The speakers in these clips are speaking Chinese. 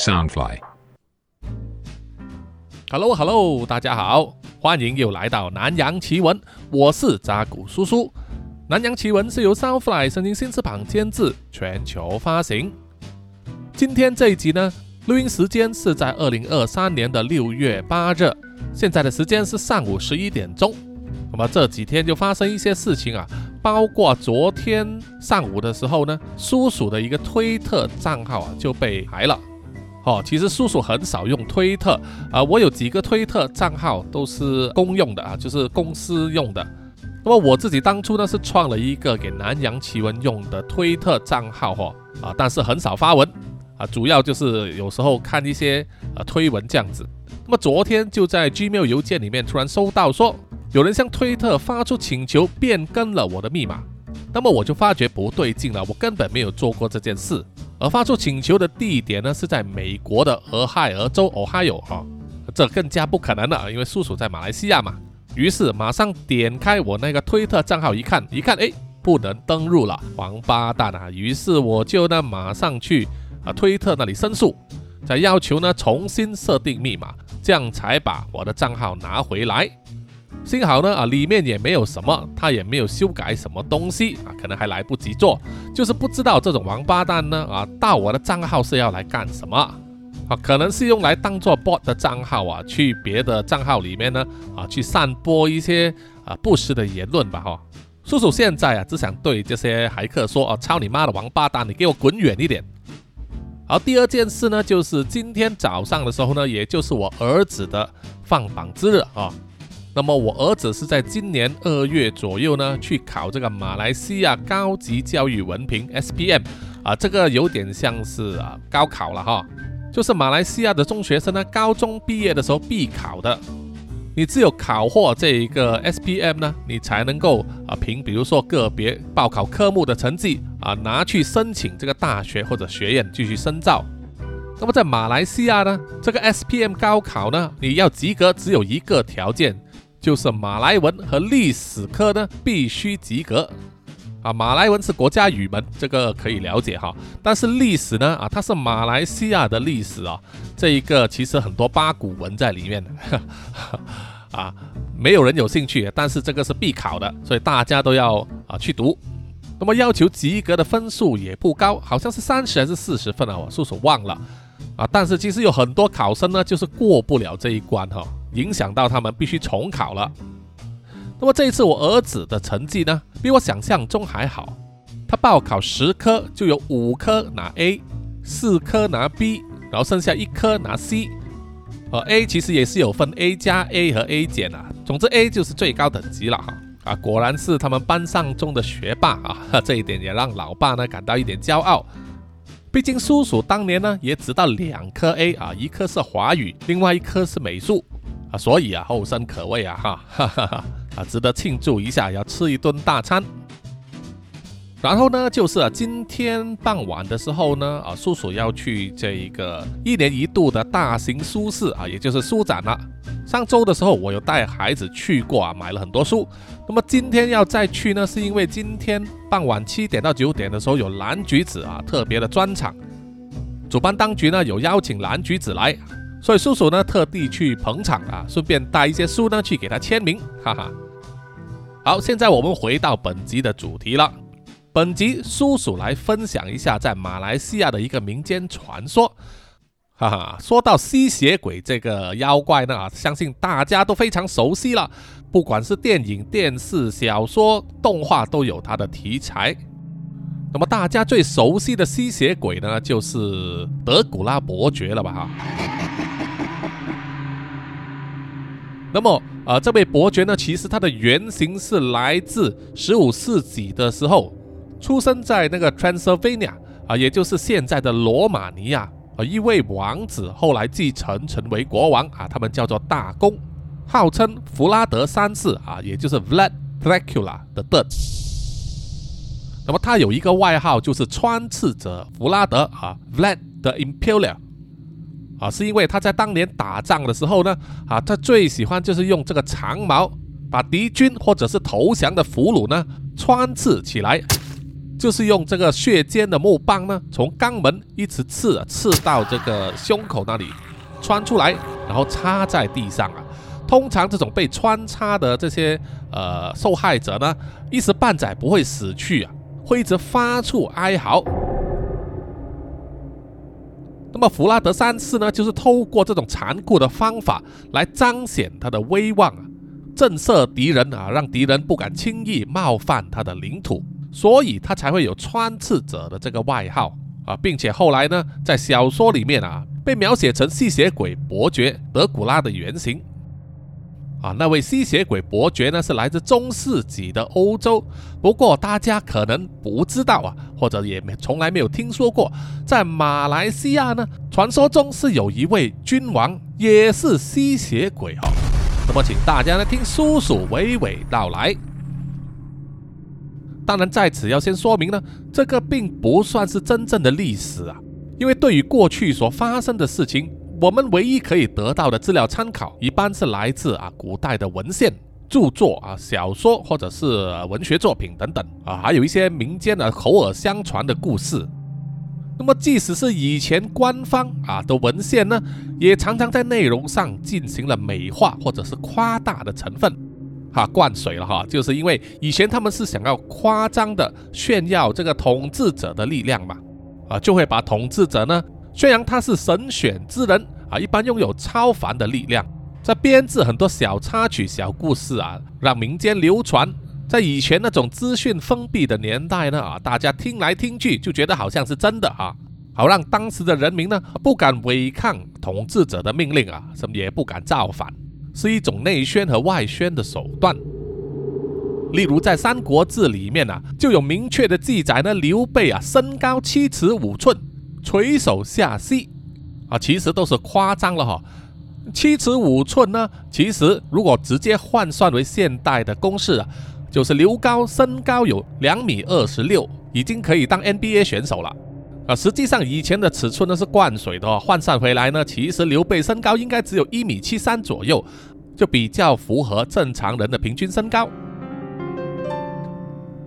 Soundfly，Hello Hello，大家好，欢迎又来到南洋奇闻，我是扎古叔叔。南洋奇闻是由 Soundfly 声音新翅膀监制，全球发行。今天这一集呢，录音时间是在二零二三年的六月八日，现在的时间是上午十一点钟。那么这几天就发生一些事情啊。包括昨天上午的时候呢，叔叔的一个推特账号啊就被害了。哦，其实叔叔很少用推特啊，我有几个推特账号都是公用的啊，就是公司用的。那么我自己当初呢是创了一个给南洋奇闻用的推特账号哦啊，但是很少发文啊，主要就是有时候看一些呃推文这样子。那么昨天就在 Gmail 邮件里面突然收到说。有人向推特发出请求变更了我的密码，那么我就发觉不对劲了，我根本没有做过这件事。而发出请求的地点呢是在美国的俄亥俄州 Ohio 哈，这更加不可能了，因为叔叔在马来西亚嘛。于是马上点开我那个推特账号一看，一看哎，不能登录了，王八蛋啊！于是我就呢马上去啊推特那里申诉，再要求呢重新设定密码，这样才把我的账号拿回来。幸好呢啊，里面也没有什么，他也没有修改什么东西啊，可能还来不及做，就是不知道这种王八蛋呢啊，盗我的账号是要来干什么啊？可能是用来当做 bot 的账号啊，去别的账号里面呢啊，去散播一些啊不实的言论吧哈。叔叔现在啊，只想对这些骇客说啊，操你妈的王八蛋，你给我滚远一点！好，第二件事呢，就是今天早上的时候呢，也就是我儿子的放榜之日啊。那么我儿子是在今年二月左右呢，去考这个马来西亚高级教育文凭 SPM 啊，这个有点像是啊高考了哈，就是马来西亚的中学生呢，高中毕业的时候必考的。你只有考获这一个 SPM 呢，你才能够啊凭比如说个别报考科目的成绩啊，拿去申请这个大学或者学院继续深造。那么在马来西亚呢，这个 SPM 高考呢，你要及格只有一个条件。就是马来文和历史科呢必须及格啊，马来文是国家语文，这个可以了解哈。但是历史呢啊，它是马来西亚的历史啊，这一个其实很多八股文在里面啊，没有人有兴趣，但是这个是必考的，所以大家都要啊去读。那么要求及格的分数也不高，好像是三十还是四十分啊，我叔叔忘了啊。但是其实有很多考生呢，就是过不了这一关哈。影响到他们必须重考了。那么这一次我儿子的成绩呢，比我想象中还好。他报考十科就有五科拿 A，四科拿 B，然后剩下一科拿 C。呃，A 其实也是有分 A 加 A 和 A 减啊。总之 A 就是最高等级了哈。啊，果然是他们班上中的学霸啊，这一点也让老爸呢感到一点骄傲。毕竟叔叔当年呢也只到两科 A 啊，一科是华语，另外一科是美术。啊，所以啊，后生可畏啊，哈，哈哈哈，啊，值得庆祝一下，要吃一顿大餐。然后呢，就是啊，今天傍晚的时候呢，啊，叔叔要去这一个一年一度的大型书市啊，也就是书展了。上周的时候，我有带孩子去过啊，买了很多书。那么今天要再去呢，是因为今天傍晚七点到九点的时候有蓝橘子啊特别的专场，主办当局呢有邀请蓝橘子来。所以叔叔呢特地去捧场啊，顺便带一些书呢去给他签名，哈哈。好，现在我们回到本集的主题了。本集叔叔来分享一下在马来西亚的一个民间传说，哈哈。说到吸血鬼这个妖怪呢啊，相信大家都非常熟悉了，不管是电影、电视、小说、动画都有它的题材。那么大家最熟悉的吸血鬼呢，就是德古拉伯爵了吧？哈。那么，呃，这位伯爵呢，其实他的原型是来自十五世纪的时候，出生在那个 Transylvania 啊，也就是现在的罗马尼亚啊，一位王子后来继承成为国王啊，他们叫做大公，号称弗拉德三世啊，也就是 Vlad Dracula 的 d 那么他有一个外号，就是穿刺者弗拉德啊，Vlad the Impaler。啊，是因为他在当年打仗的时候呢，啊，他最喜欢就是用这个长矛把敌军或者是投降的俘虏呢穿刺起来，就是用这个血尖的木棒呢，从肛门一直刺啊刺到这个胸口那里穿出来，然后插在地上啊。通常这种被穿插的这些呃受害者呢，一时半载不会死去啊，会一直发出哀嚎。那么弗拉德三世呢，就是透过这种残酷的方法来彰显他的威望啊，震慑敌人啊，让敌人不敢轻易冒犯他的领土，所以他才会有穿刺者的这个外号啊，并且后来呢，在小说里面啊，被描写成吸血鬼伯爵德古拉的原型。啊，那位吸血鬼伯爵呢，是来自中世纪的欧洲。不过大家可能不知道啊，或者也没从来没有听说过，在马来西亚呢，传说中是有一位君王也是吸血鬼哈。那么，请大家呢听叔叔娓娓道来。当然，在此要先说明呢，这个并不算是真正的历史啊，因为对于过去所发生的事情。我们唯一可以得到的资料参考，一般是来自啊古代的文献、著作啊小说或者是文学作品等等啊，还有一些民间的口耳相传的故事。那么，即使是以前官方啊的文献呢，也常常在内容上进行了美化或者是夸大的成分，哈灌水了哈，就是因为以前他们是想要夸张的炫耀这个统治者的力量嘛，啊就会把统治者呢。宣扬他是神选之人啊，一般拥有超凡的力量，在编制很多小插曲、小故事啊，让民间流传。在以前那种资讯封闭的年代呢啊，大家听来听去就觉得好像是真的啊，好让当时的人民呢不敢违抗统治者的命令啊，什么也不敢造反，是一种内宣和外宣的手段。例如在《三国志》里面啊，就有明确的记载呢，刘备啊身高七尺五寸。垂手下膝啊，其实都是夸张了哈。七尺五寸呢，其实如果直接换算为现代的公式啊，就是刘高身高有两米二十六，已经可以当 NBA 选手了啊。实际上以前的尺寸呢是灌水的，哦换算回来呢，其实刘备身高应该只有一米七三左右，就比较符合正常人的平均身高。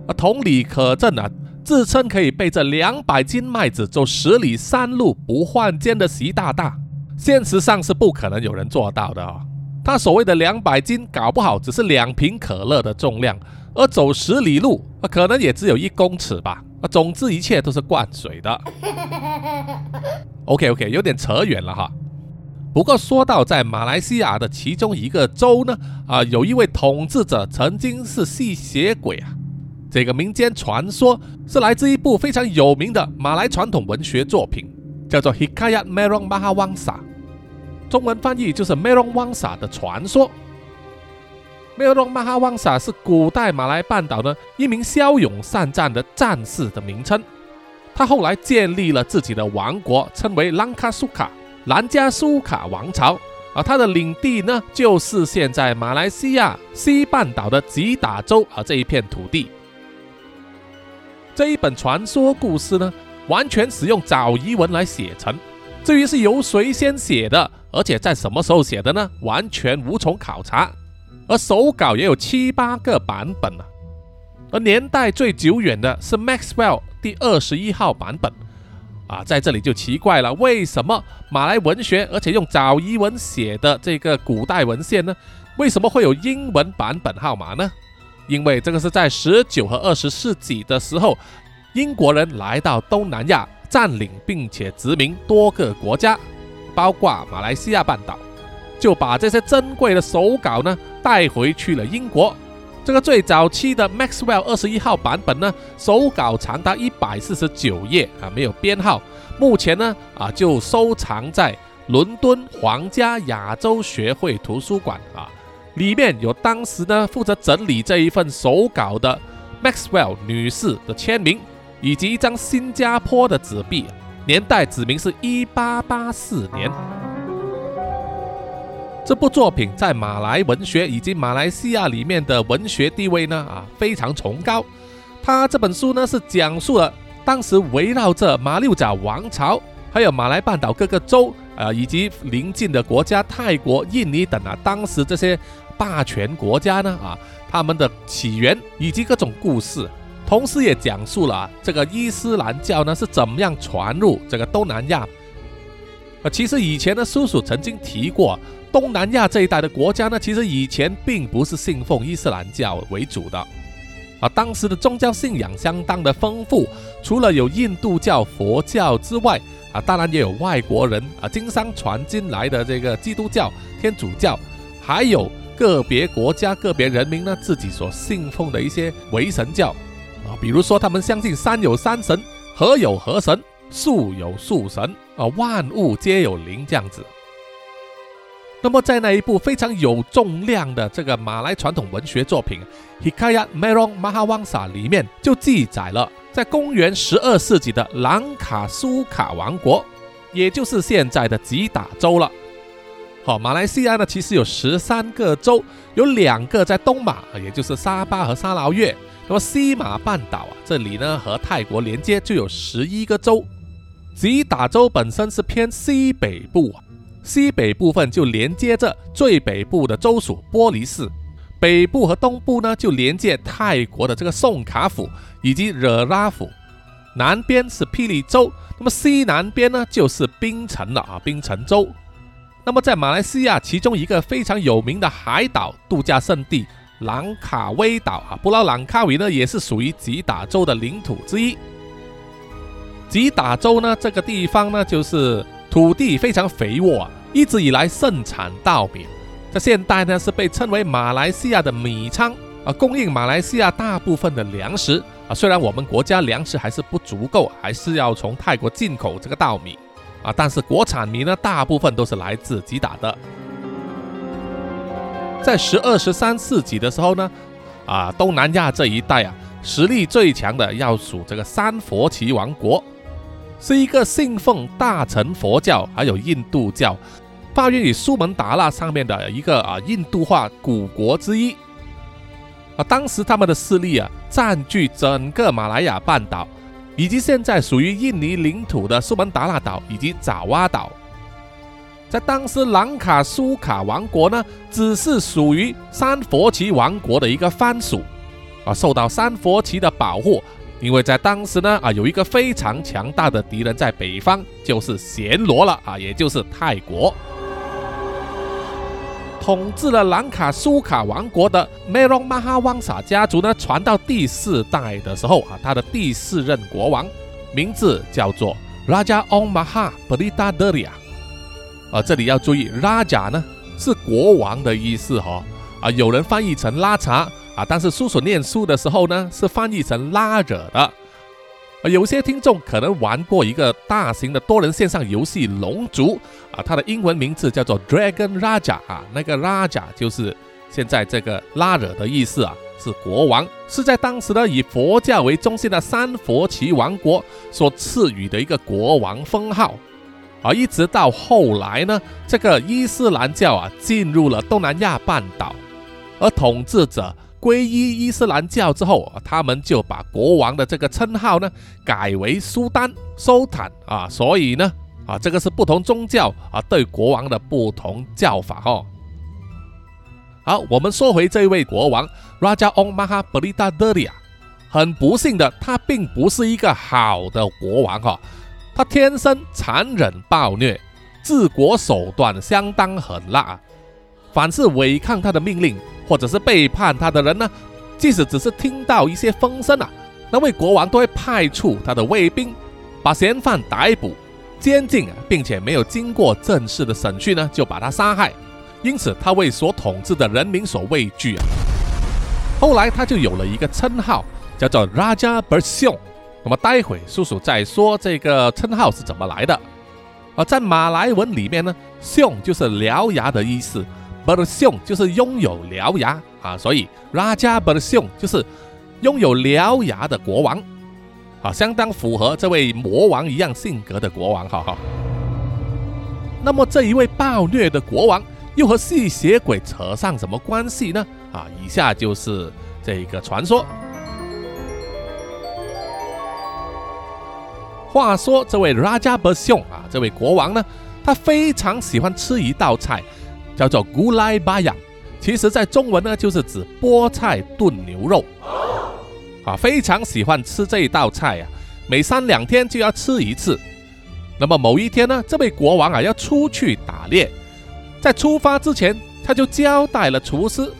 啊，同理可证啊。自称可以背着两百斤麦子走十里山路不换肩的习大大，现实上是不可能有人做到的啊！他所谓的两百斤，搞不好只是两瓶可乐的重量，而走十里路，可能也只有一公尺吧。啊，总之一切都是灌水的。OK OK，有点扯远了哈。不过说到在马来西亚的其中一个州呢，啊，有一位统治者曾经是吸血鬼啊。这个民间传说是来自一部非常有名的马来传统文学作品，叫做《Hikayat Merong Mahawangsa》，中文翻译就是 Merong Wangsa 的传说。Merong Mahawansa 是古代马来半岛呢一名骁勇善战的战士的名称。他后来建立了自己的王国，称为 Langkasuka 兰加苏卡王朝，而他的领地呢就是现在马来西亚西半岛的吉打州啊这一片土地。这一本传说故事呢，完全使用早遗文来写成。至于是由谁先写的，而且在什么时候写的呢？完全无从考察。而手稿也有七八个版本啊。而年代最久远的是 Maxwell 第二十一号版本啊，在这里就奇怪了，为什么马来文学，而且用早遗文写的这个古代文献呢？为什么会有英文版本号码呢？因为这个是在十九和二十世纪的时候，英国人来到东南亚，占领并且殖民多个国家，包括马来西亚半岛，就把这些珍贵的手稿呢带回去了英国。这个最早期的 Maxwell 二十一号版本呢，手稿长达一百四十九页啊，没有编号。目前呢啊，就收藏在伦敦皇家亚洲学会图书馆啊。里面有当时呢负责整理这一份手稿的 Maxwell 女士的签名，以及一张新加坡的纸币，年代指明是一八八四年。这部作品在马来文学以及马来西亚里面的文学地位呢啊非常崇高。它这本书呢是讲述了当时围绕着马六甲王朝，还有马来半岛各个州啊以及邻近的国家泰国、印尼等啊当时这些。霸权国家呢啊，他们的起源以及各种故事，同时也讲述了这个伊斯兰教呢是怎么样传入这个东南亚。呃，其实以前呢叔叔曾经提过，东南亚这一带的国家呢，其实以前并不是信奉伊斯兰教为主的。啊，当时的宗教信仰相当的丰富，除了有印度教、佛教之外，啊，当然也有外国人啊经商传进来的这个基督教、天主教，还有个别国家、个别人民呢自己所信奉的一些唯神教，啊，比如说他们相信山有山神，河有河神，树有树神，啊，万物皆有灵这样子。那么，在那一部非常有重量的这个马来传统文学作品《Hikaya Merong Mahawangsa》里面，就记载了在公元十二世纪的兰卡苏卡王国，也就是现在的吉打州了。好，马来西亚呢，其实有十三个州，有两个在东马，也就是沙巴和沙劳越。那么西马半岛啊，这里呢和泰国连接，就有十一个州。吉打州本身是偏西北部啊。西北部分就连接着最北部的州属波黎市，北部和东部呢就连接泰国的这个宋卡府以及惹拉府，南边是霹雳州，那么西南边呢就是槟城了啊，槟城州。那么在马来西亚其中一个非常有名的海岛度假胜地兰卡威岛啊，布劳兰卡威呢也是属于吉打州的领土之一。吉打州呢这个地方呢就是。土地非常肥沃，一直以来盛产稻米，在现代呢是被称为马来西亚的米仓啊，供应马来西亚大部分的粮食啊。虽然我们国家粮食还是不足够，还是要从泰国进口这个稻米啊，但是国产米呢大部分都是来自吉打的。在十二十三世纪的时候呢，啊，东南亚这一带啊，实力最强的要数这个三佛齐王国。是一个信奉大乘佛教，还有印度教，发源于苏门答腊上面的一个啊印度化古国之一。啊，当时他们的势力啊占据整个马来亚半岛，以及现在属于印尼领土的苏门答腊岛以及爪哇岛。在当时，兰卡苏卡王国呢，只是属于三佛齐王国的一个藩属，啊，受到三佛齐的保护。因为在当时呢，啊，有一个非常强大的敌人在北方，就是暹罗了啊，也就是泰国。统治了兰卡苏卡王国的梅隆马哈旺萨家族呢，传到第四代的时候啊，他的第四任国王名字叫做 Raja Ong Maha Pelita Deria。啊，这里要注意，Raja 呢是国王的意思哈，啊，有人翻译成拉茶。啊，但是叔叔念书的时候呢，是翻译成拉惹的。啊，有些听众可能玩过一个大型的多人线上游戏《龙族》啊，它的英文名字叫做 Dragon Raja 啊，那个 Raja 就是现在这个拉惹的意思啊，是国王，是在当时呢以佛教为中心的三佛齐王国所赐予的一个国王封号。啊，一直到后来呢，这个伊斯兰教啊进入了东南亚半岛，而统治者。皈依伊斯兰教之后，他们就把国王的这个称号呢改为苏丹、苏坦啊，所以呢啊，这个是不同宗教啊对国王的不同叫法哦。好，我们说回这位国王 Raja Ong Maha Pelita Deria，很不幸的，他并不是一个好的国王哈，他天生残忍暴虐，治国手段相当狠辣，啊凡是违抗他的命令。或者是背叛他的人呢？即使只是听到一些风声啊，那位国王都会派出他的卫兵，把嫌犯逮捕、监禁，并且没有经过正式的审讯呢，就把他杀害。因此，他为所统治的人民所畏惧啊。后来，他就有了一个称号，叫做 Raja b e r s i n。那么，待会叔叔再说这个称号是怎么来的。而在马来文里面呢，“siong” 就是獠牙的意思。，Ber Sion 就是拥有獠牙啊，所以 Raja b e r s i n 就是拥有獠牙的国王啊，相当符合这位魔王一样性格的国王，哈哈。那么这一位暴虐的国王又和吸血鬼扯上什么关系呢？啊，以下就是这个传说。话说这位 Raja Bersiong 啊，这位国王呢，他非常喜欢吃一道菜。叫做 Gulai Bayam，其实在中文呢就是指菠菜炖牛肉。啊，非常喜欢吃这一道菜啊，每三两天就要吃一次。那么某一天呢，这位国王啊要出去打猎，在出发之前，他就交代了厨师，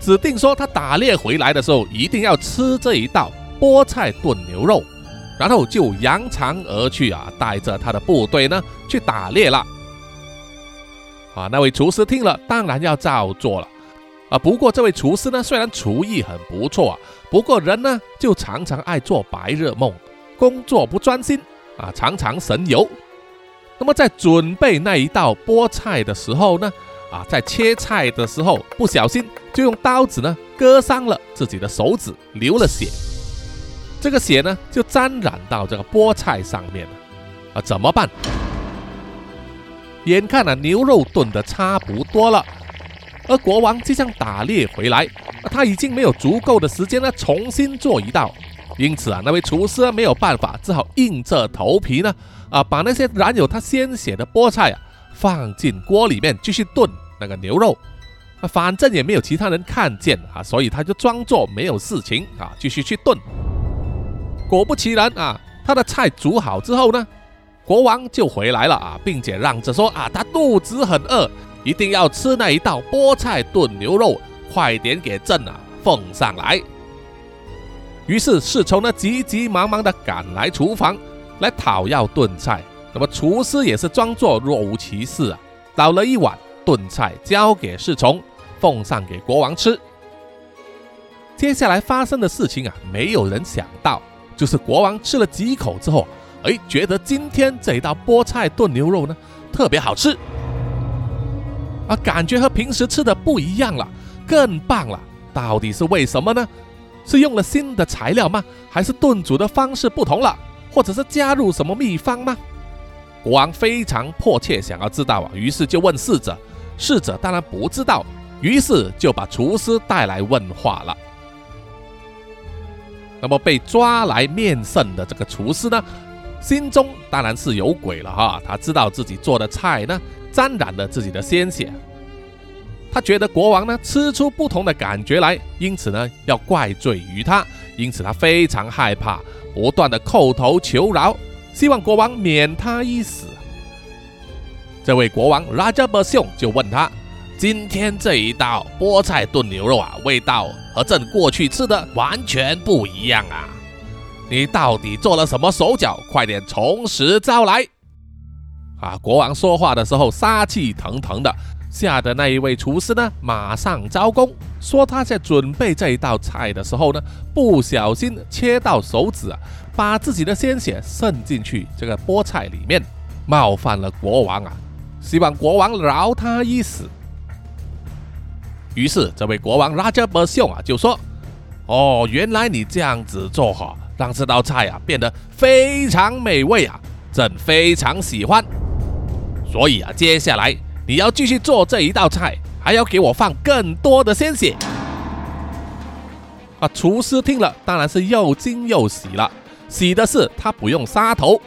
指定说他打猎回来的时候一定要吃这一道菠菜炖牛肉，然后就扬长而去啊，带着他的部队呢去打猎了。啊，那位厨师听了，当然要照做了。啊，不过这位厨师呢，虽然厨艺很不错啊，不过人呢就常常爱做白日梦，工作不专心啊，常常神游。那么在准备那一道菠菜的时候呢，啊，在切菜的时候不小心就用刀子呢割伤了自己的手指，流了血。这个血呢就沾染到这个菠菜上面了。啊，怎么办？眼看啊，牛肉炖的差不多了，而国王即将打猎回来，他已经没有足够的时间呢，重新做一道。因此啊，那位厨师没有办法，只好硬着头皮呢，啊，把那些染有他鲜血的菠菜啊，放进锅里面继续炖那个牛肉。啊，反正也没有其他人看见啊，所以他就装作没有事情啊，继续去炖。果不其然啊，他的菜煮好之后呢。国王就回来了啊，并且嚷着说啊，他肚子很饿，一定要吃那一道菠菜炖牛肉，快点给朕啊奉上来。于是侍从呢急急忙忙的赶来厨房来讨要炖菜，那么厨师也是装作若无其事啊，倒了一碗炖菜交给侍从，奉上给国王吃。接下来发生的事情啊，没有人想到，就是国王吃了几口之后。哎，觉得今天这一道菠菜炖牛肉呢特别好吃，啊，感觉和平时吃的不一样了，更棒了。到底是为什么呢？是用了新的材料吗？还是炖煮的方式不同了？或者是加入什么秘方吗？国王非常迫切想要知道啊，于是就问侍者。侍者当然不知道，于是就把厨师带来问话了。那么被抓来面圣的这个厨师呢？心中当然是有鬼了哈，他知道自己做的菜呢沾染了自己的鲜血，他觉得国王呢吃出不同的感觉来，因此呢要怪罪于他，因此他非常害怕，不断的叩头求饶，希望国王免他一死。这位国王拉加伯雄就问他：“今天这一道菠菜炖牛肉啊，味道和朕过去吃的完全不一样啊。”你到底做了什么手脚？快点从实招来！啊，国王说话的时候杀气腾腾的，吓得那一位厨师呢，马上招供，说他在准备这一道菜的时候呢，不小心切到手指啊，把自己的鲜血渗进去这个菠菜里面，冒犯了国王啊，希望国王饶他一死。于是这位国王拉加伯秀啊就说：“哦，原来你这样子做哈。”让这道菜啊变得非常美味啊，朕非常喜欢。所以啊，接下来你要继续做这一道菜，还要给我放更多的鲜血。啊，厨师听了当然是又惊又喜了。喜的是他不用杀头，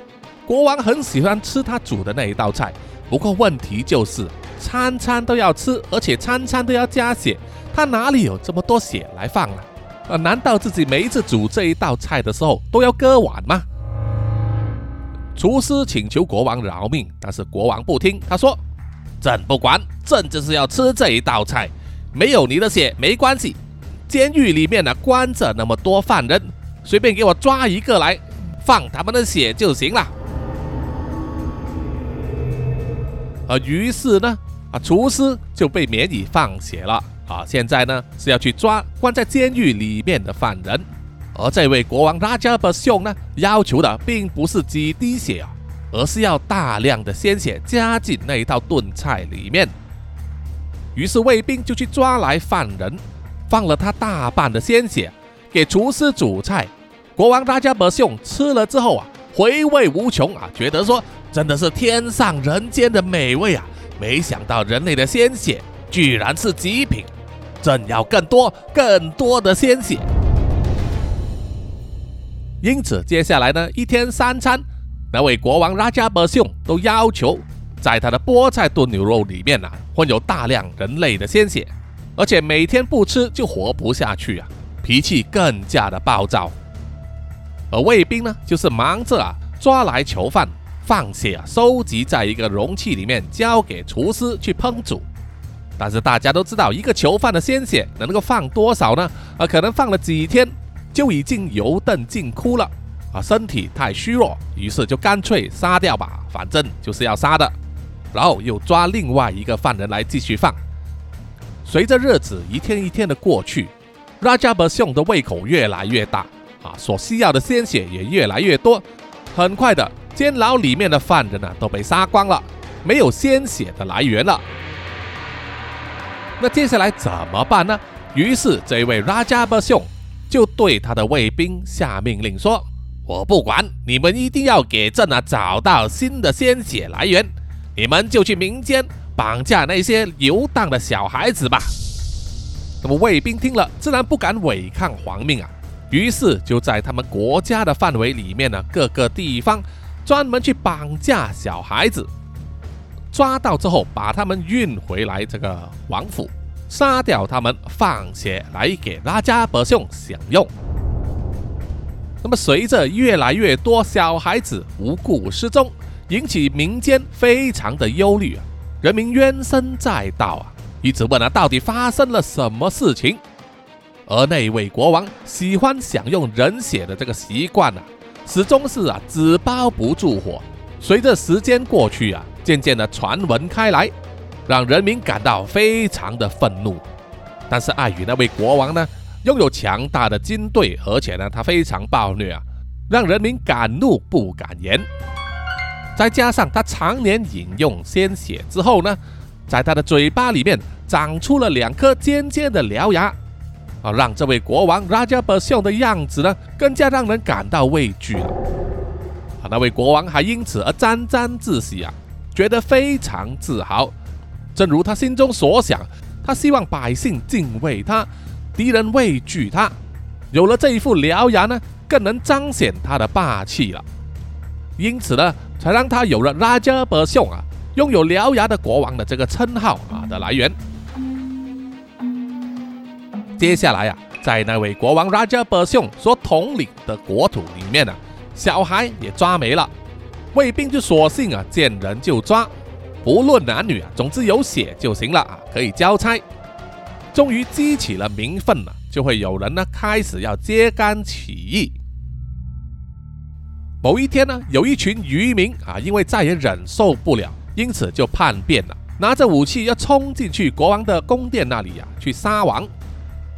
国王很喜欢吃他煮的那一道菜。不过问题就是餐餐都要吃，而且餐餐都要加血，他哪里有这么多血来放啊？啊！难道自己每一次煮这一道菜的时候都要割腕吗？厨师请求国王饶命，但是国王不听。他说：“朕不管，朕就是要吃这一道菜，没有你的血没关系。监狱里面呢关着那么多犯人，随便给我抓一个来，放他们的血就行了。”啊，于是呢，啊，厨师就被免以放血了。啊，现在呢是要去抓关在监狱里面的犯人，而这位国王拉加伯雄呢要求的并不是几滴血啊，而是要大量的鲜血加进那一道炖菜里面。于是卫兵就去抓来犯人，放了他大半的鲜血给厨师煮菜。国王拉加伯雄吃了之后啊，回味无穷啊，觉得说真的是天上人间的美味啊！没想到人类的鲜血居然是极品。朕要更多、更多的鲜血，因此接下来呢，一天三餐，那位国王拉加伯雄都要求在他的菠菜炖牛肉里面呢，混有大量人类的鲜血，而且每天不吃就活不下去啊！脾气更加的暴躁。而卫兵呢，就是忙着啊抓来囚犯，放血啊，收集在一个容器里面，交给厨师去烹煮。但是大家都知道，一个囚犯的鲜血能够放多少呢？啊，可能放了几天就已经油灯尽枯了啊，身体太虚弱，于是就干脆杀掉吧，反正就是要杀的。然后又抓另外一个犯人来继续放。随着日子一天一天的过去，拉加伯兄的胃口越来越大啊，所需要的鲜血也越来越多。很快的，监牢里面的犯人呢都被杀光了，没有鲜血的来源了。那接下来怎么办呢？于是这位拉加伯兄就对他的卫兵下命令说：“我不管，你们一定要给朕啊找到新的鲜血来源，你们就去民间绑架那些游荡的小孩子吧。”那么卫兵听了，自然不敢违抗皇命啊，于是就在他们国家的范围里面呢，各个地方专门去绑架小孩子。抓到之后，把他们运回来这个王府，杀掉他们，放血来给拉加伯兄享用。那么，随着越来越多小孩子无故失踪，引起民间非常的忧虑啊，人民怨声载道啊，一直问啊，到底发生了什么事情？而那位国王喜欢享用人血的这个习惯呢，始终是啊纸包不住火。随着时间过去啊。渐渐的传闻开来，让人民感到非常的愤怒。但是碍于那位国王呢，拥有强大的军队，而且呢他非常暴虐啊，让人民敢怒不敢言。再加上他常年饮用鲜血之后呢，在他的嘴巴里面长出了两颗尖尖的獠牙，啊，让这位国王拉加伯秀的样子呢更加让人感到畏惧了。啊，那位国王还因此而沾沾自喜啊。觉得非常自豪，正如他心中所想，他希望百姓敬畏他，敌人畏惧他。有了这一副獠牙呢，更能彰显他的霸气了。因此呢，才让他有了拉加伯兄啊，拥有獠牙的国王的这个称号啊的来源。接下来啊，在那位国王拉加伯兄所统领的国土里面呢，小孩也抓没了。卫兵就索性啊，见人就抓，不论男女啊，总之有血就行了啊，可以交差。终于激起了民愤了，就会有人呢开始要揭竿起义。某一天呢，有一群渔民啊，因为再也忍受不了，因此就叛变了，拿着武器要冲进去国王的宫殿那里呀，去杀王。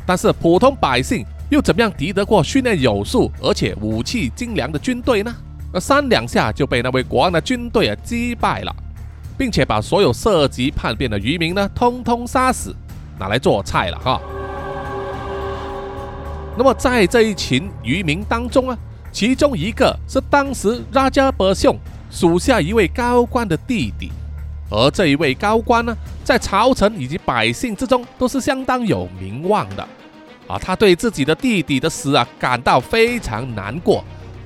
但是普通百姓又怎么样敌得过训练有素而且武器精良的军队呢？而三两下就被那位国王的军队啊击败了，并且把所有涉及叛变的渔民呢，通通杀死，拿来做菜了哈。那么在这一群渔民当中啊，其中一个是当时拉加伯兄属下一位高官的弟弟，而这一位高官呢，在朝臣以及百姓之中都是相当有名望的啊。他对自己的弟弟的死啊，感到非常难过。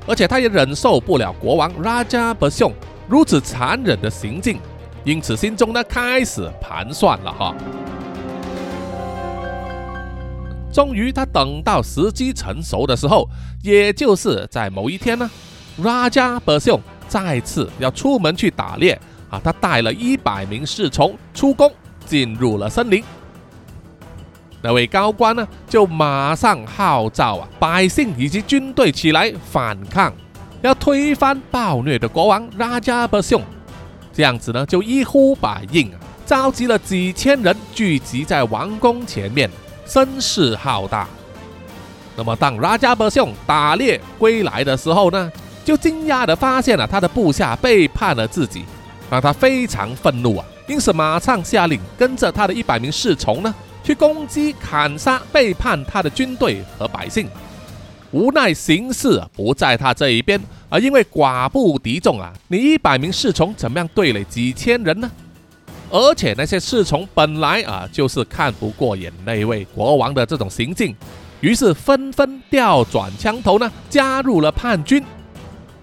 而且他也忍受不了国王拉加伯兄如此残忍的行径，因此心中呢开始盘算了哈。终于，他等到时机成熟的时候，也就是在某一天呢，拉加伯兄再次要出门去打猎啊，他带了一百名侍从出宫，进入了森林。那位高官呢，就马上号召啊百姓以及军队起来反抗，要推翻暴虐的国王拉加伯兄。这样子呢，就一呼百应啊，召集了几千人聚集在王宫前面，声势浩大。那么，当拉加伯兄打猎归来的时候呢，就惊讶的发现了他的部下背叛了自己，让他非常愤怒啊，因此马上下令跟着他的一百名侍从呢。去攻击、砍杀背叛他的军队和百姓，无奈形势不在他这一边，而因为寡不敌众啊，你一百名侍从怎么样对垒几千人呢？而且那些侍从本来啊就是看不过眼那位国王的这种行径，于是纷纷调转枪头呢，加入了叛军，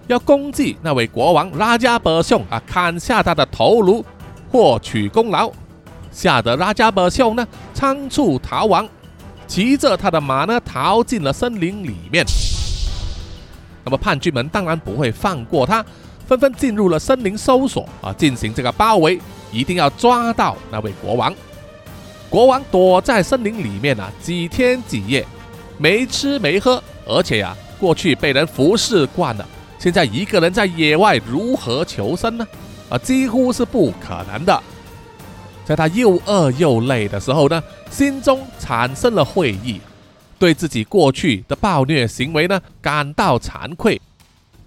要攻击那位国王拉加伯兄啊，砍下他的头颅，获取功劳。吓得拉加伯兄呢仓促逃亡，骑着他的马呢逃进了森林里面。那么叛军们当然不会放过他，纷纷进入了森林搜索啊，进行这个包围，一定要抓到那位国王。国王躲在森林里面啊，几天几夜没吃没喝，而且呀，过去被人服侍惯了，现在一个人在野外如何求生呢？啊，几乎是不可能的。在他又饿又累的时候呢，心中产生了悔意。对自己过去的暴虐行为呢感到惭愧，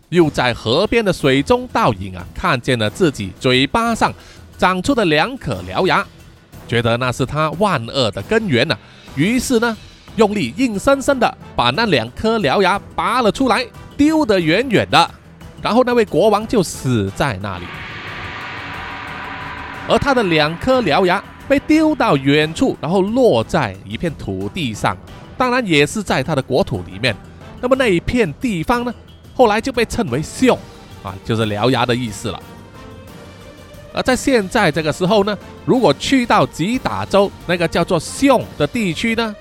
又在河边的水中倒影啊，看见了自己嘴巴上长出的两颗獠牙，觉得那是他万恶的根源呢。于是呢，用力硬生生的把那两颗獠牙拔了出来，丢得远远的，然后那位国王就死在那里，而他的两颗獠牙被丢到远处，然后落在一片土地上。当然也是在他的国土里面，那么那一片地方呢，后来就被称为“宋”，啊，就是獠牙的意思了。而在现在这个时候呢，如果去到吉打州那个叫做“宋”的地区呢，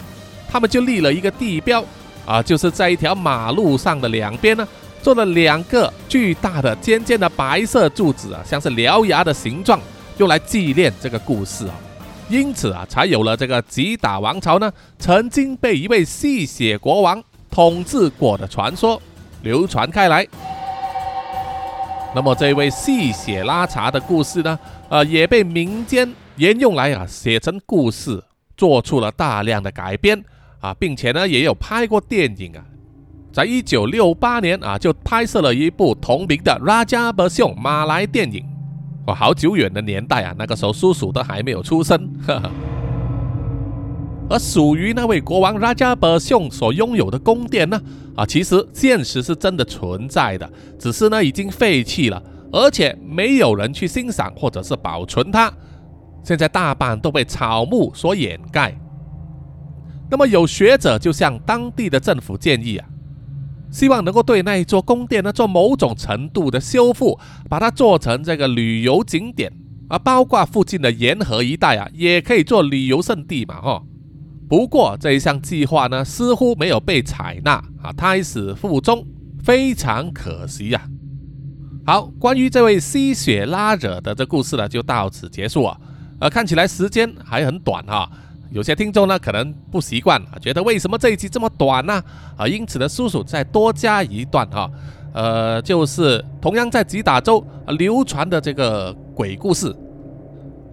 他们就立了一个地标，啊，就是在一条马路上的两边呢，做了两个巨大的尖尖的白色柱子啊，像是獠牙的形状，用来纪念这个故事啊。因此啊，才有了这个吉打王朝呢，曾经被一位吸血国王统治过的传说流传开来。那么这位吸血拉茶的故事呢，呃，也被民间沿用来啊写成故事，做出了大量的改编啊，并且呢也有拍过电影啊，在一九六八年啊就拍摄了一部同名的《拉加伯逊》马来电影。哇，好久远的年代啊！那个时候叔叔都还没有出生。呵呵而属于那位国王拉加伯逊所拥有的宫殿呢？啊，其实现实是真的存在的，只是呢已经废弃了，而且没有人去欣赏或者是保存它。现在大半都被草木所掩盖。那么有学者就向当地的政府建议啊。希望能够对那一座宫殿呢做某种程度的修复，把它做成这个旅游景点啊，包括附近的沿河一带啊，也可以做旅游胜地嘛，哈。不过这一项计划呢，似乎没有被采纳啊，胎死腹中，非常可惜呀。好，关于这位吸血拉惹的这故事呢，就到此结束啊。呃，看起来时间还很短哈。有些听众呢可能不习惯，觉得为什么这一集这么短呢？啊，因此呢，叔叔再多加一段哈，呃，就是同样在吉打州流传的这个鬼故事，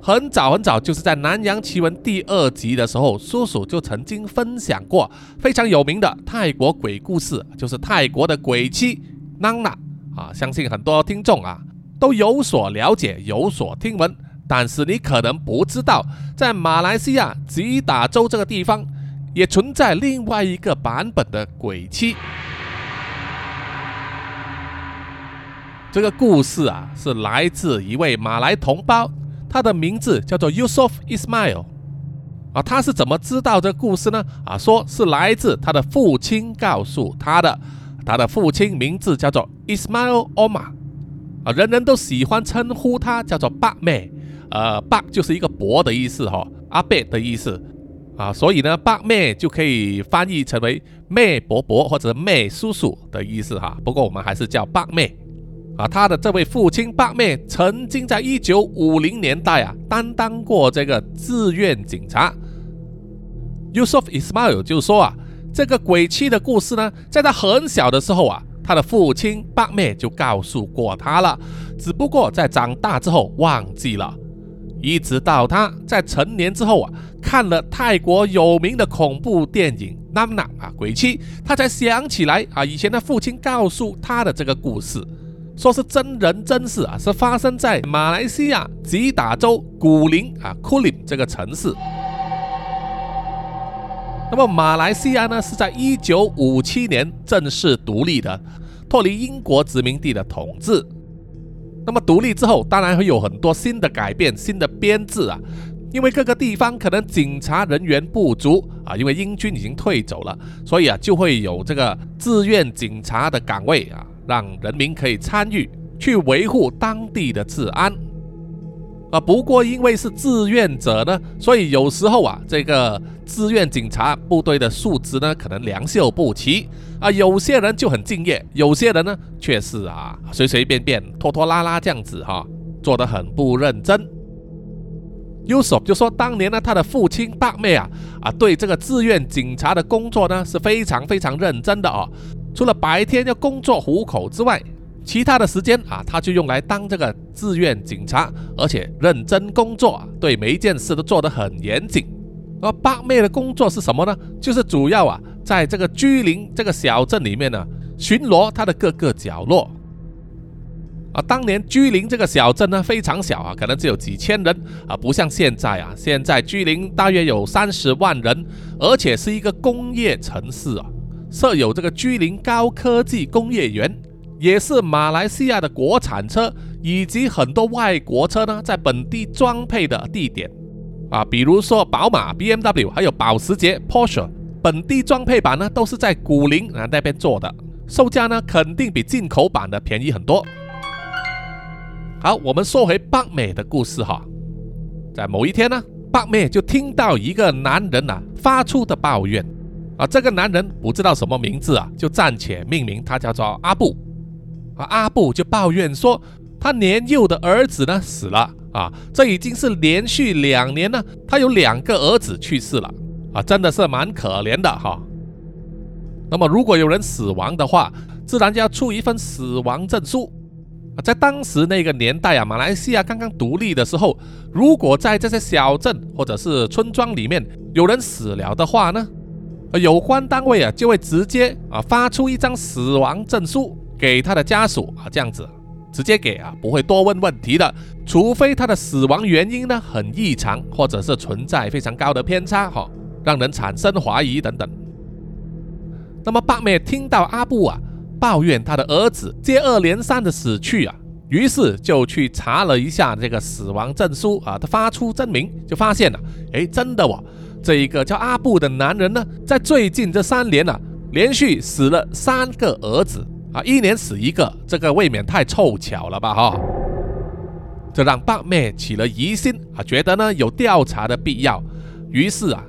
很早很早，就是在《南洋奇闻》第二集的时候，叔叔就曾经分享过非常有名的泰国鬼故事，就是泰国的鬼妻 Nana 啊，相信很多听众啊都有所了解，有所听闻。但是你可能不知道，在马来西亚吉打州这个地方，也存在另外一个版本的鬼妻。这个故事啊，是来自一位马来同胞，他的名字叫做 Yusuf Ismail。啊，他是怎么知道这故事呢？啊，说是来自他的父亲告诉他的。他的父亲名字叫做 Ismail Omar。啊，人人都喜欢称呼他叫做八妹。呃，八就是一个伯的意思哈，阿伯的意思啊，所以呢，八妹就可以翻译成为妹伯伯或者妹叔叔的意思哈。不过我们还是叫八妹啊。他的这位父亲八妹曾经在一九五零年代啊，担当过这个志愿警察。Yusuf Ismail 就说啊，这个鬼妻的故事呢，在他很小的时候啊，他的父亲八妹就告诉过他了，只不过在长大之后忘记了。一直到他在成年之后啊，看了泰国有名的恐怖电影《娜娜》啊，鬼妻，他才想起来啊，以前的父亲告诉他的这个故事，说是真人真事啊，是发生在马来西亚吉打州古林啊库林这个城市。那么马来西亚呢，是在一九五七年正式独立的，脱离英国殖民地的统治。那么独立之后，当然会有很多新的改变、新的编制啊，因为各个地方可能警察人员不足啊，因为英军已经退走了，所以啊就会有这个志愿警察的岗位啊，让人民可以参与去维护当地的治安。啊。不过因为是志愿者呢，所以有时候啊，这个志愿警察部队的素质呢，可能良莠不齐啊。有些人就很敬业，有些人呢却是啊随随便便、拖拖拉拉这样子哈，做得很不认真。Yusuf 就说，当年呢，他的父亲大妹啊啊，对这个志愿警察的工作呢是非常非常认真的哦。除了白天要工作糊口之外，其他的时间啊，他就用来当这个志愿警察，而且认真工作，对每一件事都做得很严谨。而八妹的工作是什么呢？就是主要啊，在这个居林这个小镇里面呢，巡逻它的各个角落。啊，当年居林这个小镇呢非常小啊，可能只有几千人啊，不像现在啊，现在居林大约有三十万人，而且是一个工业城市啊，设有这个居林高科技工业园，也是马来西亚的国产车以及很多外国车呢在本地装配的地点啊，比如说宝马、B M W 还有保时捷、Porsche，本地装配版呢都是在古林啊那边做的，售价呢肯定比进口版的便宜很多。好，我们说回巴美的故事哈。在某一天呢，巴美就听到一个男人呐发出的抱怨啊。这个男人不知道什么名字啊，就暂且命名他叫做阿布啊。阿布就抱怨说，他年幼的儿子呢死了啊，这已经是连续两年呢，他有两个儿子去世了啊，真的是蛮可怜的哈。那么如果有人死亡的话，自然就要出一份死亡证书。啊，在当时那个年代啊，马来西亚刚刚独立的时候，如果在这些小镇或者是村庄里面有人死了的话呢，有关单位啊就会直接啊发出一张死亡证书给他的家属啊，这样子直接给啊，不会多问问题的，除非他的死亡原因呢很异常，或者是存在非常高的偏差哈，让人产生怀疑等等。那么八妹听到阿布啊。抱怨他的儿子接二连三的死去啊，于是就去查了一下这个死亡证书啊，他发出证明，就发现了，哎，真的哦，这一个叫阿布的男人呢，在最近这三年呢，连续死了三个儿子啊，一年死一个，这个未免太凑巧了吧哈，这让八妹起了疑心啊，觉得呢有调查的必要，于是啊。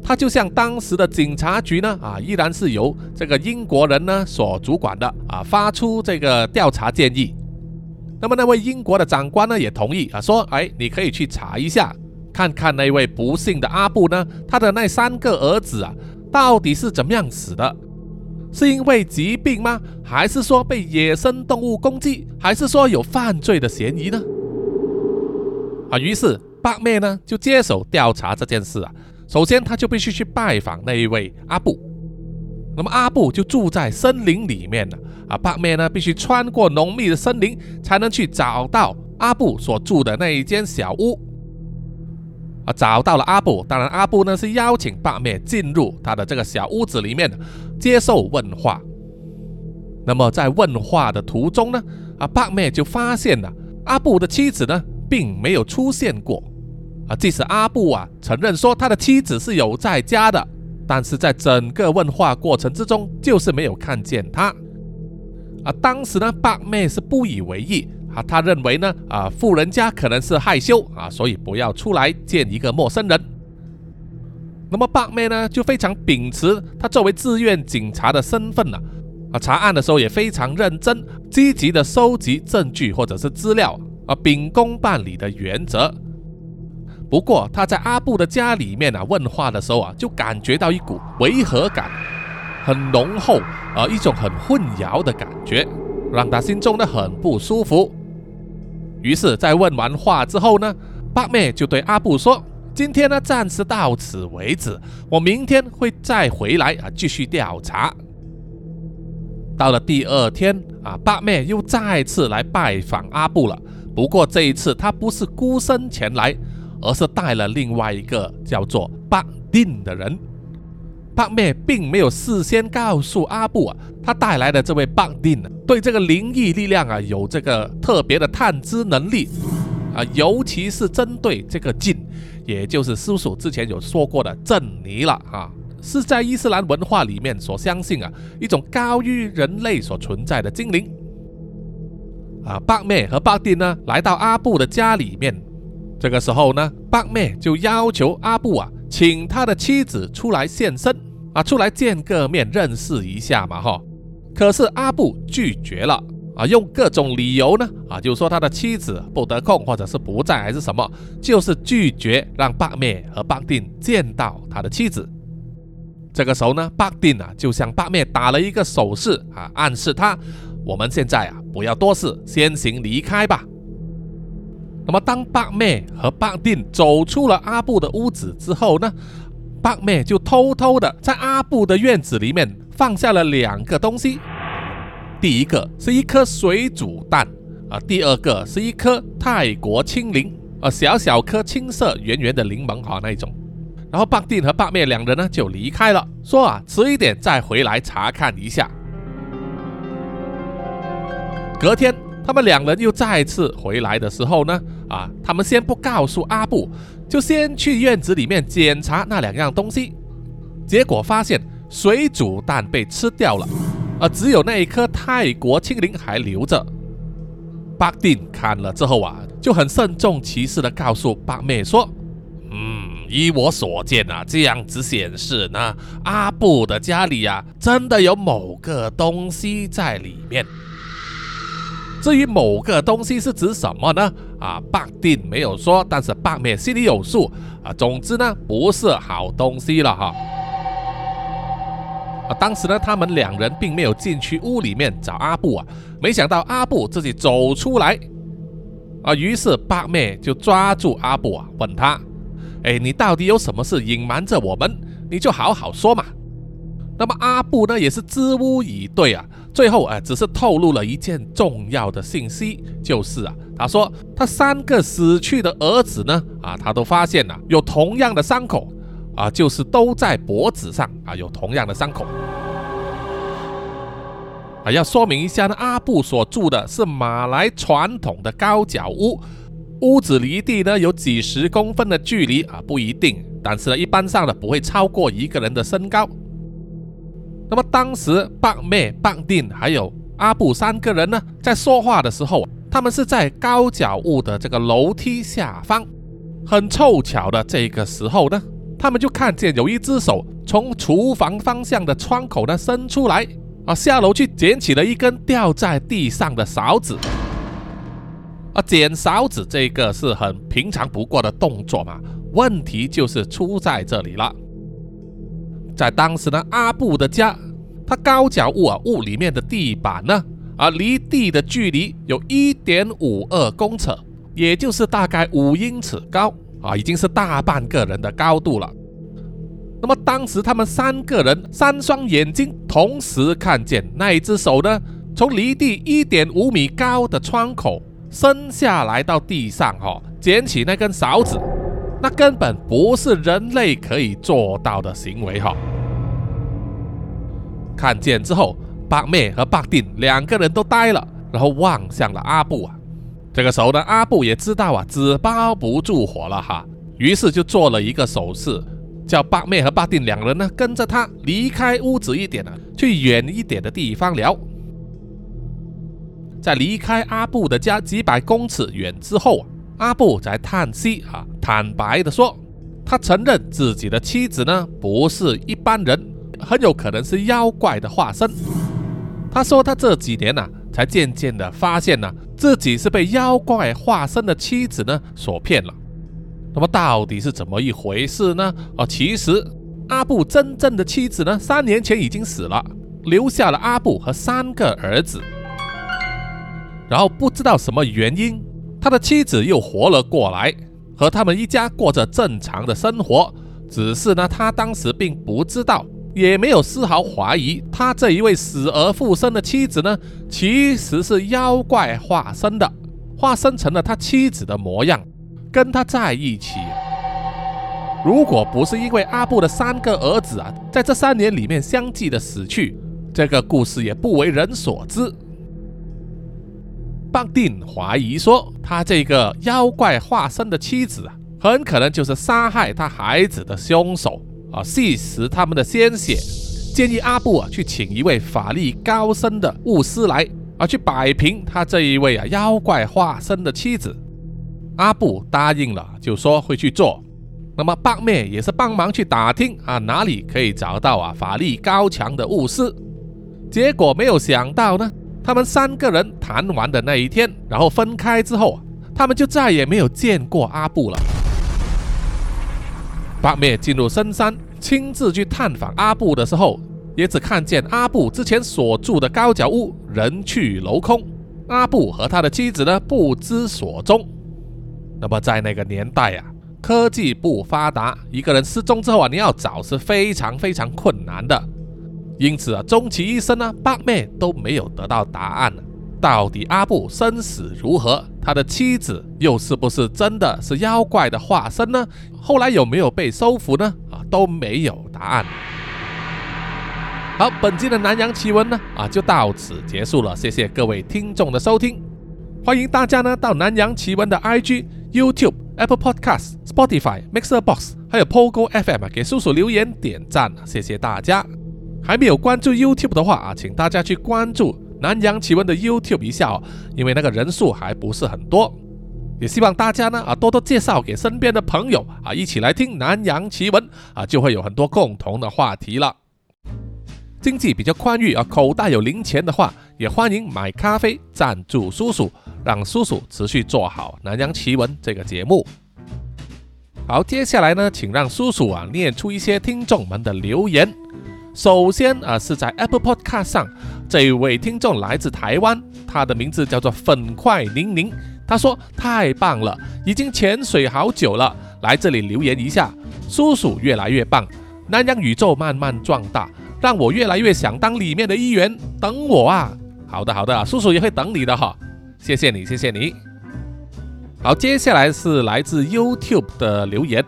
他就向当时的警察局呢，啊，依然是由这个英国人呢所主管的啊，发出这个调查建议。那么那位英国的长官呢也同意啊，说，哎，你可以去查一下，看看那位不幸的阿布呢，他的那三个儿子啊，到底是怎么样死的？是因为疾病吗？还是说被野生动物攻击？还是说有犯罪的嫌疑呢？啊，于是八妹呢就接手调查这件事啊。首先，他就必须去拜访那一位阿布。那么阿布就住在森林里面了啊。八妹呢，必须穿过浓密的森林，才能去找到阿布所住的那一间小屋。啊，找到了阿布，当然阿布呢是邀请八妹进入他的这个小屋子里面接受问话。那么在问话的途中呢，啊，八妹就发现了阿布的妻子呢，并没有出现过。啊，即使阿布啊承认说他的妻子是有在家的，但是在整个问话过程之中，就是没有看见他。啊，当时呢，八妹是不以为意啊，他认为呢，啊，富人家可能是害羞啊，所以不要出来见一个陌生人。那么八妹呢，就非常秉持他作为志愿警察的身份呢，啊，查案的时候也非常认真，积极的收集证据或者是资料啊，秉公办理的原则。不过他在阿布的家里面啊问话的时候啊，就感觉到一股违和感，很浓厚啊，一种很混淆的感觉，让他心中呢很不舒服。于是，在问完话之后呢，八妹就对阿布说：“今天呢暂时到此为止，我明天会再回来啊继续调查。”到了第二天啊，八妹又再次来拜访阿布了。不过这一次他不是孤身前来。而是带了另外一个叫做巴丁的人。八妹并没有事先告诉阿布啊，他带来的这位巴丁对这个灵异力量啊有这个特别的探知能力啊，尤其是针对这个镜，也就是叔叔之前有说过的正尼了啊，是在伊斯兰文化里面所相信啊一种高于人类所存在的精灵啊。八妹和巴丁呢来到阿布的家里面。这个时候呢，八妹就要求阿布啊，请他的妻子出来现身啊，出来见个面，认识一下嘛哈。可是阿布拒绝了啊，用各种理由呢啊，就说他的妻子不得空，或者是不在，还是什么，就是拒绝让八妹和八定见到他的妻子。这个时候呢，八定啊就向八妹打了一个手势啊，暗示他，我们现在啊不要多事，先行离开吧。那么，当八妹和八定走出了阿布的屋子之后呢，八妹就偷偷的在阿布的院子里面放下了两个东西。第一个是一颗水煮蛋啊，第二个是一颗泰国青柠啊，小小颗青色圆圆的柠檬哈那一种。然后八定和八妹两人呢就离开了，说啊迟一点再回来查看一下。隔天。他们两人又再次回来的时候呢，啊，他们先不告诉阿布，就先去院子里面检查那两样东西，结果发现水煮蛋被吃掉了，啊，只有那一颗泰国青柠还留着。巴定看了之后啊，就很慎重其事的告诉八妹说：“嗯，依我所见啊，这样子显示呢，阿布的家里啊，真的有某个东西在里面。”至于某个东西是指什么呢？啊，八定没有说，但是八妹心里有数啊。总之呢，不是好东西了哈。啊，当时呢，他们两人并没有进去屋里面找阿布啊，没想到阿布自己走出来啊，于是八妹就抓住阿布啊，问他：“哎，你到底有什么事隐瞒着我们？你就好好说嘛。”那么阿布呢，也是支吾以对啊。最后啊，只是透露了一件重要的信息，就是啊，他说他三个死去的儿子呢，啊，他都发现了有同样的伤口，啊，就是都在脖子上啊，有同样的伤口。啊，要说明一下呢，阿布所住的是马来传统的高脚屋，屋子离地呢有几十公分的距离啊，不一定，但是呢，一般上呢不会超过一个人的身高。那么当时，棒妹、棒定还有阿布三个人呢，在说话的时候，他们是在高脚屋的这个楼梯下方。很凑巧的，这个时候呢，他们就看见有一只手从厨房方向的窗口呢伸出来，啊，下楼去捡起了一根掉在地上的勺子。啊，捡勺子这个是很平常不过的动作嘛，问题就是出在这里了。在当时呢，阿布的家，他高脚屋啊，屋里面的地板呢，啊，离地的距离有一点五二公尺，也就是大概五英尺高啊，已经是大半个人的高度了。那么当时他们三个人三双眼睛同时看见那一只手呢，从离地一点五米高的窗口伸下来到地上，哈，捡起那根勺子。那根本不是人类可以做到的行为哈！看见之后，八妹和八定两个人都呆了，然后望向了阿布啊。这个时候呢，阿布也知道啊，纸包不住火了哈，于是就做了一个手势，叫八妹和八定两人呢跟着他离开屋子一点呢，去远一点的地方聊。在离开阿布的家几百公尺远之后。阿布在叹息啊，坦白的说，他承认自己的妻子呢不是一般人，很有可能是妖怪的化身。他说他这几年呢，才渐渐的发现呢，自己是被妖怪化身的妻子呢所骗了。那么到底是怎么一回事呢？哦，其实阿布真正的妻子呢，三年前已经死了，留下了阿布和三个儿子。然后不知道什么原因。他的妻子又活了过来，和他们一家过着正常的生活。只是呢，他当时并不知道，也没有丝毫怀疑，他这一位死而复生的妻子呢，其实是妖怪化身的，化身成了他妻子的模样，跟他在一起。如果不是因为阿布的三个儿子啊，在这三年里面相继的死去，这个故事也不为人所知。邦定怀疑说，他这个妖怪化身的妻子啊，很可能就是杀害他孩子的凶手啊，吸食他们的鲜血。建议阿布啊，去请一位法力高深的巫师来啊，去摆平他这一位啊妖怪化身的妻子。阿布答应了，就说会去做。那么八妹也是帮忙去打听啊，哪里可以找到啊法力高强的巫师。结果没有想到呢，他们三个人谈完的那一天，然后分开之后，他们就再也没有见过阿布了。八妹进入深山，亲自去探访阿布的时候，也只看见阿布之前所住的高脚屋人去楼空，阿布和他的妻子呢不知所踪。那么在那个年代啊。科技不发达，一个人失踪之后啊，你要找是非常非常困难的。因此啊，终其一生呢，八妹都没有得到答案。到底阿布生死如何？他的妻子又是不是真的是妖怪的化身呢？后来有没有被收服呢？啊，都没有答案。好，本期的南洋奇闻呢，啊，就到此结束了。谢谢各位听众的收听，欢迎大家呢到南洋奇闻的 IG、YouTube。Apple Podcasts、Spotify、Mixer Box，还有 Pogo FM 啊，给叔叔留言点赞，谢谢大家。还没有关注 YouTube 的话啊，请大家去关注南洋奇闻的 YouTube 一下哦，因为那个人数还不是很多。也希望大家呢啊多多介绍给身边的朋友啊，一起来听南洋奇闻啊，就会有很多共同的话题了。经济比较宽裕啊，口袋有零钱的话，也欢迎买咖啡赞助叔叔。让叔叔持续做好《南洋奇闻》这个节目。好，接下来呢，请让叔叔啊念出一些听众们的留言。首先啊，是在 Apple Podcast 上，这一位听众来自台湾，他的名字叫做粉块宁宁。他说：“太棒了，已经潜水好久了，来这里留言一下。叔叔越来越棒，南洋宇宙慢慢壮大，让我越来越想当里面的一员。等我啊！好的，好的，叔叔也会等你的哈。”谢谢你，谢谢你。好，接下来是来自 YouTube 的留言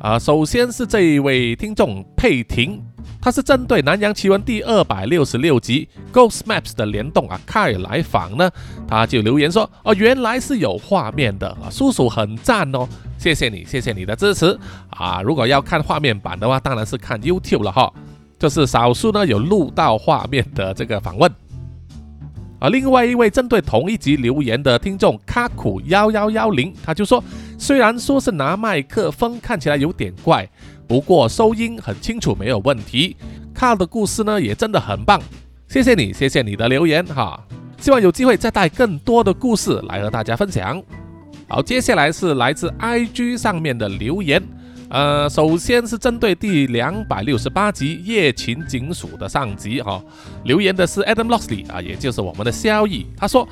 啊。首先是这一位听众佩婷，他是针对《南洋奇闻》第二百六十六集 Ghost Maps 的联动啊，开来访呢，他就留言说：“哦，原来是有画面的啊，叔叔很赞哦，谢谢你，谢谢你的支持啊。如果要看画面版的话，当然是看 YouTube 了哈，就是少数呢有录到画面的这个访问。”而另外一位针对同一集留言的听众卡苦幺幺幺零，他就说：“虽然说是拿麦克风看起来有点怪，不过收音很清楚，没有问题。卡的故事呢也真的很棒，谢谢你，谢谢你的留言哈。希望有机会再带更多的故事来和大家分享。好，接下来是来自 IG 上面的留言。”呃，首先是针对第两百六十八集《夜勤警署》的上集哈，留言的是 Adam Lockley 啊，也就是我们的萧逸。他说，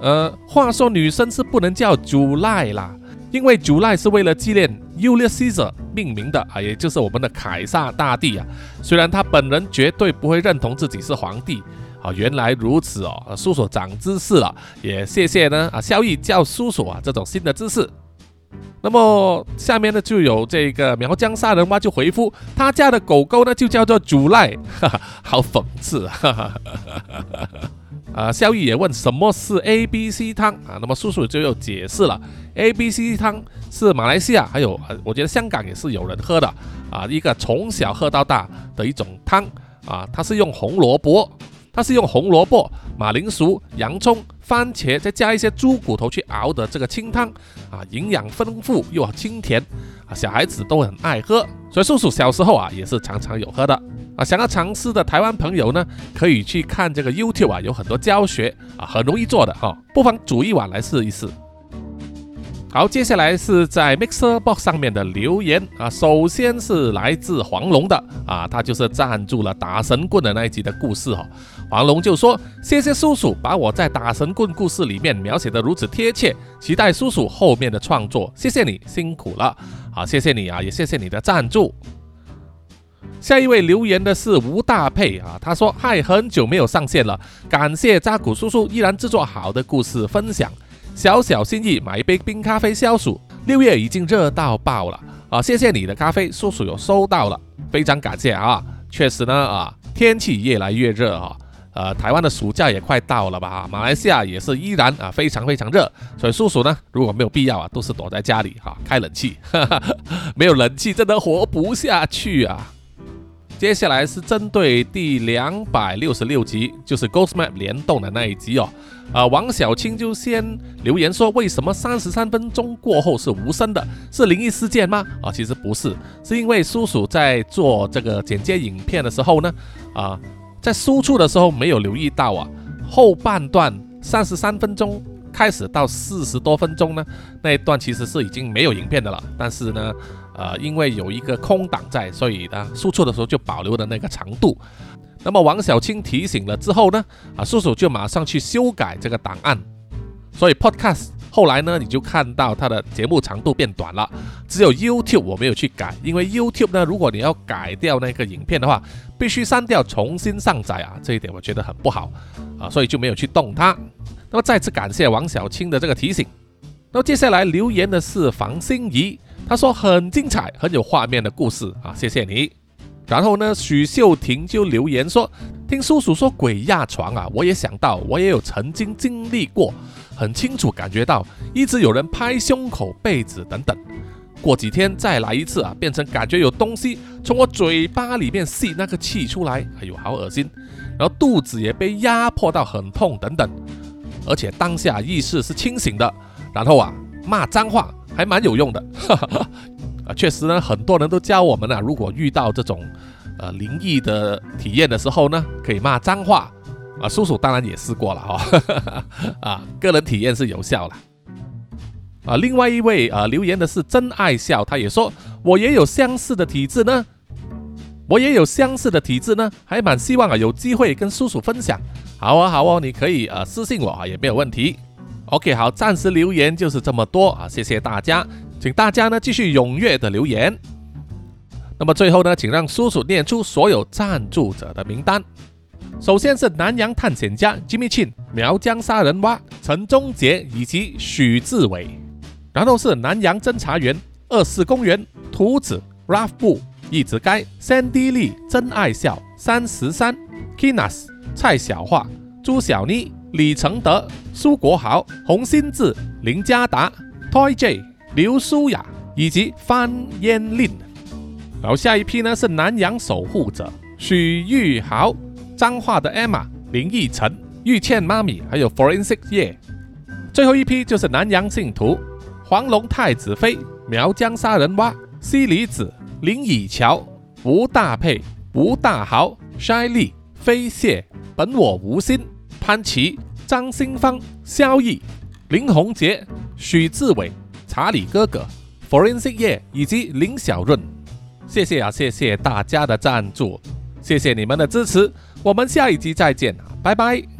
呃，话说女生是不能叫 July 啦，因为 July 是为了纪念 Julius Caesar 命名的啊，也就是我们的凯撒大帝啊。虽然他本人绝对不会认同自己是皇帝啊。原来如此哦，叔叔长知识了，也谢谢呢啊，萧逸叫叔叔啊，这种新的知识。那么下面呢就有这个苗疆杀人蛙就回复他家的狗狗呢就叫做主赖，哈 哈，好讽刺啊！啊，肖毅也问什么是 A B C 汤啊？那么叔叔就又解释了，A B C 汤是马来西亚还有我觉得香港也是有人喝的啊，一个从小喝到大的一种汤啊，它是用红萝卜。它是用红萝卜、马铃薯、洋葱、番茄，再加一些猪骨头去熬的这个清汤啊，营养丰富又清甜啊，小孩子都很爱喝，所以叔叔小时候啊也是常常有喝的啊。想要尝试的台湾朋友呢，可以去看这个 YouTube 啊，有很多教学啊，很容易做的哈，不妨煮一碗来试一试。好，接下来是在 Mixer Box 上面的留言啊。首先是来自黄龙的啊，他就是赞助了打神棍的那一集的故事哈。黄龙就说：“谢谢叔叔把我在打神棍故事里面描写的如此贴切，期待叔叔后面的创作。谢谢你辛苦了，好，谢谢你啊，也谢谢你的赞助。”下一位留言的是吴大佩啊，他说：“嗨，很久没有上线了，感谢扎古叔叔依然制作好的故事分享。”小小心意，买一杯冰咖啡消暑。六月已经热到爆了啊！谢谢你的咖啡，叔叔有收到了，非常感谢啊！确实呢啊，天气越来越热啊，呃，台湾的暑假也快到了吧？马来西亚也是依然啊非常非常热，所以叔叔呢，如果没有必要啊，都是躲在家里哈，开冷气，没有冷气真的活不下去啊！接下来是针对第两百六十六集，就是 Ghost Map 联动的那一集哦。啊，王小青就先留言说，为什么三十三分钟过后是无声的？是灵异事件吗？啊，其实不是，是因为叔叔在做这个剪接影片的时候呢，啊，在输出的时候没有留意到啊，后半段三十三分钟。开始到四十多分钟呢，那一段其实是已经没有影片的了。但是呢，呃，因为有一个空档在，所以呢，输出的时候就保留的那个长度。那么王小青提醒了之后呢，啊，叔叔就马上去修改这个档案。所以 Podcast 后来呢，你就看到它的节目长度变短了。只有 YouTube 我没有去改，因为 YouTube 呢，如果你要改掉那个影片的话，必须删掉重新上载啊，这一点我觉得很不好啊，所以就没有去动它。那么再次感谢王小青的这个提醒。那么接下来留言的是房心怡，他说很精彩，很有画面的故事啊，谢谢你。然后呢，许秀婷就留言说，听叔叔说鬼压床啊，我也想到，我也有曾经经历过，很清楚感觉到一直有人拍胸口、被子等等。过几天再来一次啊，变成感觉有东西从我嘴巴里面吸那个气出来，哎呦，好恶心。然后肚子也被压迫到很痛等等。而且当下意识是清醒的，然后啊骂脏话还蛮有用的，哈哈啊确实呢，很多人都教我们啊，如果遇到这种呃灵异的体验的时候呢，可以骂脏话啊。叔叔当然也试过了哈，啊个人体验是有效了。啊，另外一位啊留言的是真爱笑，他也说我也有相似的体质呢，我也有相似的体质呢，还蛮希望啊有机会跟叔叔分享。好啊，好哦，你可以呃私信我啊，也没有问题。OK，好，暂时留言就是这么多啊，谢谢大家，请大家呢继续踊跃的留言。那么最后呢，请让叔叔念出所有赞助者的名单。首先是南洋探险家 Jimmy Chin、苗疆杀人蛙陈忠杰以及许志伟，然后是南洋侦查员二四公园图子 Ralph 布一直该 Sandy Lee 真爱笑三十三 Kinas。蔡小桦、朱小妮、李承德、苏国豪、洪新志、林家达、Toy J、刘舒雅以及范嫣令。然后下一批呢是南洋守护者许玉豪、彰化的 Emma、林奕晨、玉倩妈咪，还有 Forensic 叶。最后一批就是南洋信徒黄龙太子妃、苗疆杀人蛙、西里子、林以乔、吴大佩、吴大豪、筛利、飞蟹。本我无心，潘琪、张新芳、萧毅、林宏杰、许志伟、查理哥哥、Forensic 叶以及林小润，谢谢啊，谢谢大家的赞助，谢谢你们的支持，我们下一集再见拜拜。